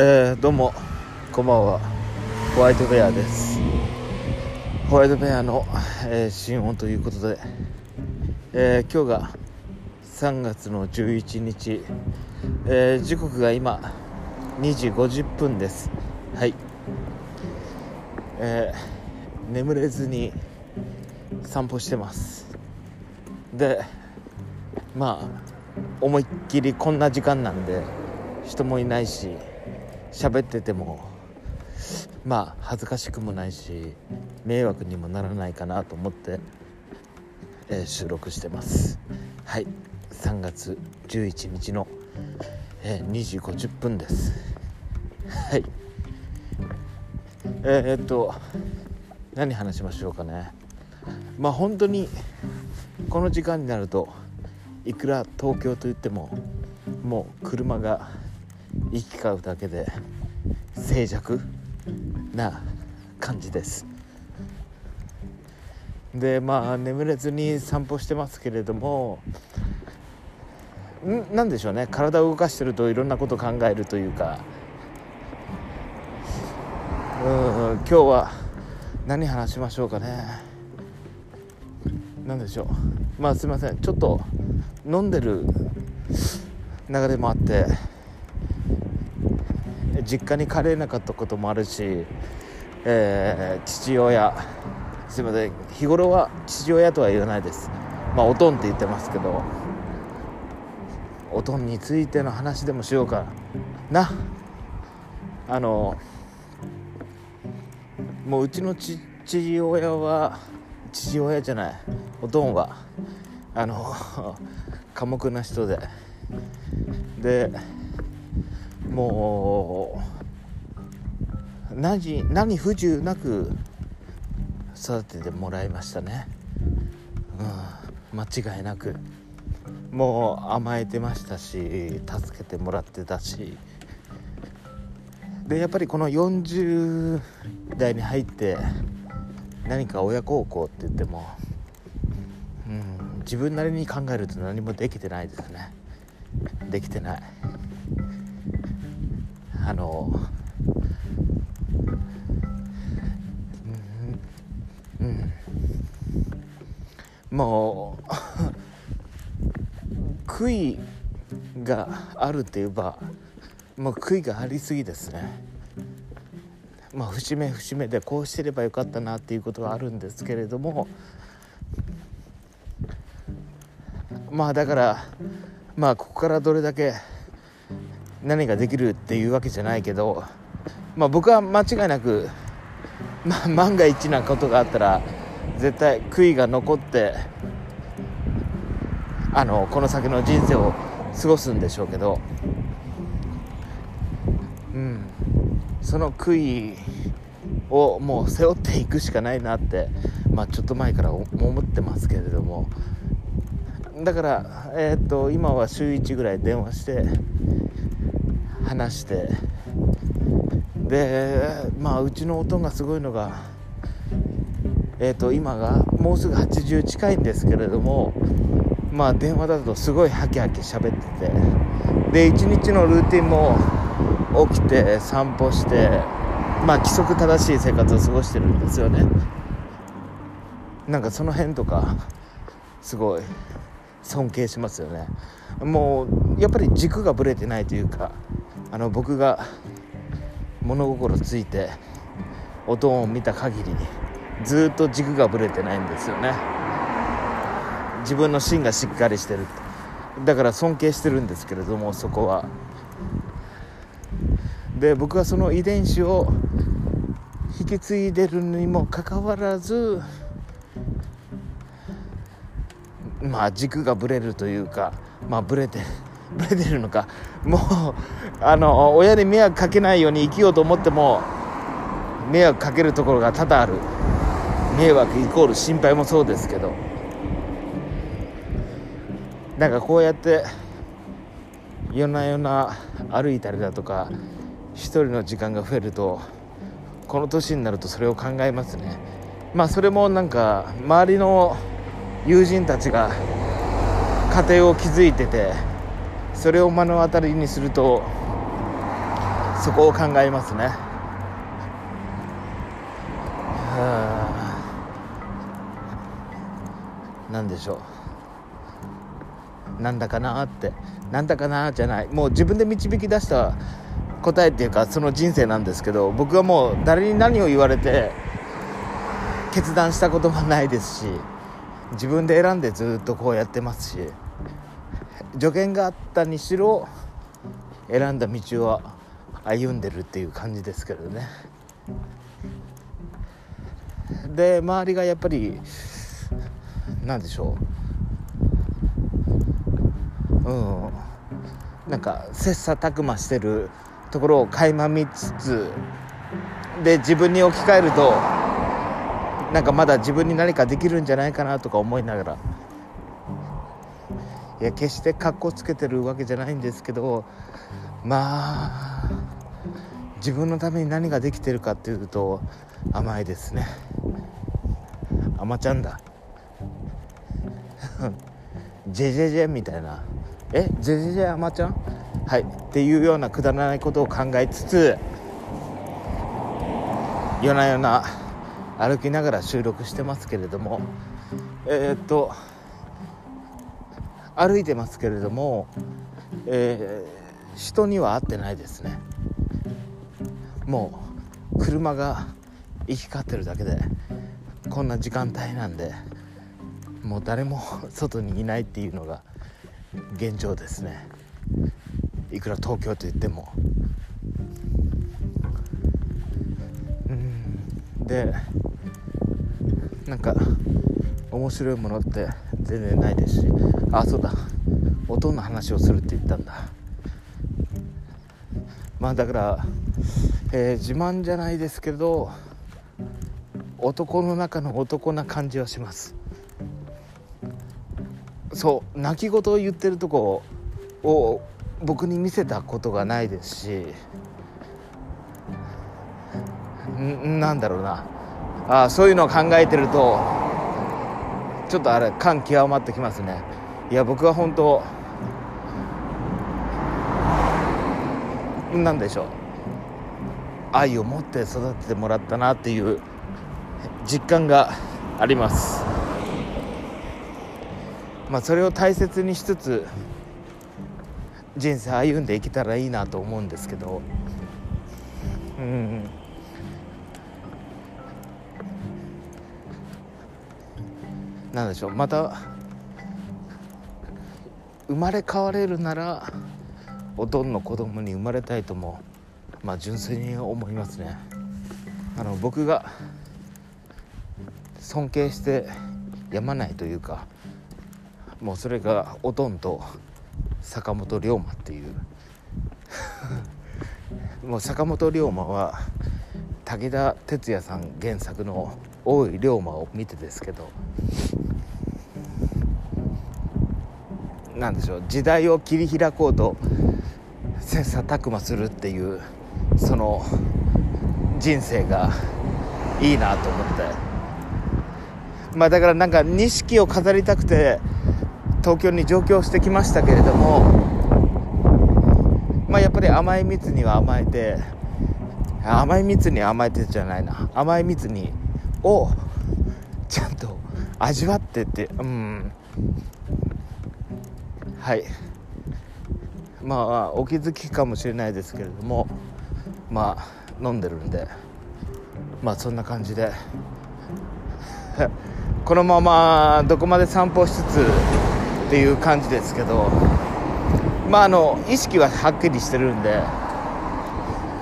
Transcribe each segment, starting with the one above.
えー、どうもこんばんは。ホワイトベアです。ホワイトベアの、えー、新音ということで、えー、今日が3月の11日、えー、時刻が今2時50分です。はい。えー、眠れずに散歩してます。でまあ思いっきりこんな時間なんで人もいないし喋っててもまあ恥ずかしくもないし迷惑にもならないかなと思って、えー、収録してます。はい。3月11日の、えー、2時50分です。はい。えー、っと何話しましょうかね。まあ本当にこの時間になるといくら東京といってももう車が行き交うだけで静寂な感じです。でまあ眠れずに散歩してますけれどもんなんでしょうね。体を動かしてるといろんなこと考えるというか。うん今日は何話しましょうかね。何でしょう。まあすいません。ちょっと飲んでる流れもあって。実家に帰れなかったこともあるし、えー、父親すいません日頃は父親とは言わないです。まあおとんって言ってますけどおとんについての話でもしようかな。あのもううちの父親は父親じゃないおとんはあの寡黙な人で。でもう何何不自由なく育ててもらいましたね、うん、間違いなく。もう甘えてましたし助けてもらってたし。でやっぱりこの40代に入って何か親孝行って言っても、うん、自分なりに考えると何もできてないですね。できてない。あのうん、うん、もう悔いがあるって言えばもう悔いがありすぎですね。まあ節目節目でこうしてればよかったなっていうことはあるんですけれどもまあだからまあここからどれだけ何ができるっていうわけじゃないけど、まあ、僕は間違いなく、まあ、万が一なことがあったら絶対悔いが残ってあのこの先の人生を過ごすんでしょうけど、うん、その悔いをもう背負っていくしかないなって、まあ、ちょっと前から思ってますけれども。だから、えー、っと今は週1ぐらい電話して話して。でまあうちの音がすごいのがえっ、ー、と今がもうすぐ80近いんですけれどもまあ電話だとすごいハキハキ喋ってて。で一日のルーティンも起きて散歩してまあ規則正しい生活を過ごしてるんですよね。なんかその辺とかすごい尊敬しますよね。もうやっぱり軸がぶれてないというかあの僕が物心ついて音を見た限りずっと軸がぶれてないんですよね。自分の芯がしっかりしてるだから尊敬してるんですけれどもそこは。で僕はその遺伝子を引き継いでるにもかかわらずまあ軸がぶれるというかまあぶれてブレてるのか。もうあの親に迷惑かけないように生きようと思っても迷惑かけるところが多々ある。迷惑イコール心配もそうですけど。なんかこうやって夜な夜な歩いたりだとか一人の時間が増えるとこの年になるとそれを考えますね。まあそれもなんか周りの友人たちが家庭を築いててそれを目の当たりにするとそこを考えますね。何でしょう。なんだかなって。なんだかなじゃない。もう自分で導き出した答えっていうかその人生なんですけど僕はもう誰に何を言われて決断したこともないですし自分で選んでずっとこうやってますし助言があったにしろ選んだ道を歩んでるっていう感じですけどね。で周りがやっぱり何でしょう。うん。なんか切磋琢磨してるところを垣間見つつで自分に置き換えるとなんかまだ自分に何かできるんじゃないかなとか思いながら。いや決してかっこつけてるわけじゃないんですけどまあ自分のために何ができてるかっていうと甘いですね。甘ちゃんだ。ジェジェジェみたいな。えジェジェジェ甘ちゃん？はい。っていうようなくだらないことを考えつつ夜な夜な歩きながら収録してますけれども。えー、っと歩いてますけれども、えー、人には会ってないですね。もう車が行き交ってるだけでこんな時間帯なんでもう誰も 外にいないっていうのが現状ですね。いくら東京といっても。うん。でなんか面白いものって全然ないですし。あそうだ。音の話をするって言ったんだ。まあだから、えー、自慢じゃないですけど男の中の男な感じはします。そう泣き言を言ってるとこを僕に見せたことがないですしなんだろうな。あそういうのを考えてるとちょっとあれ感極まってきますね。いや僕は本当なんでしょう。愛を持って育ててもらったなっていう実感があります。まあ、それを大切にしつつ人生歩んでいけたらいいなと思うんですけど。うん。なんでしょう。また生まれ変われるならおとんの子供に生まれたいともまあ純粋に思いますね。あの僕が尊敬してやまないというかもうそれがおとんと坂本龍馬っていう。もう坂本龍馬は武田鉄矢さん原作の「大井龍馬」を見てですけどなんでしょう時代を切り開こうと切磋琢磨するっていうその人生がいいなと思って。まあだからなんか錦を飾りたくて東京に上京してきましたけれども、まあ、やっぱり甘い蜜には甘えて甘い蜜に甘えてじゃないな。甘い蜜にをちゃんと味わっててうん。はい。まあお気づきかもしれないですけれどもまあ飲んでるんでまあそんな感じで。このままどこまで散歩しつつっていう感じですけどまああの意識ははっきりしてるんで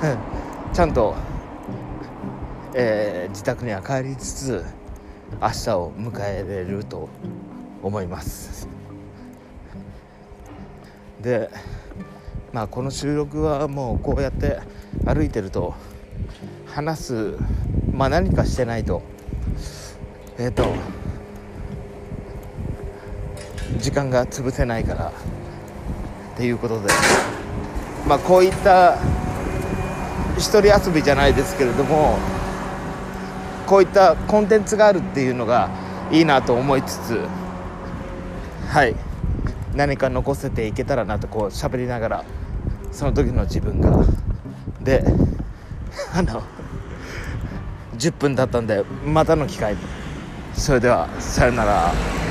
ちゃんと、えー、自宅には帰りつつ明日を迎えれると思います。でまあこの収録はもうこうやって歩いてると話すまあ何かしてないと。えっ、ー、と時間が潰せないからっていうことで。まあこういった一人遊びじゃないですけれどもこういったコンテンツがあるっていうのがいいなと思いつつはい。何か残せていけたらなとこう喋りながらその時の自分が。で あの10分だったんでまたの機会。それではさよなら。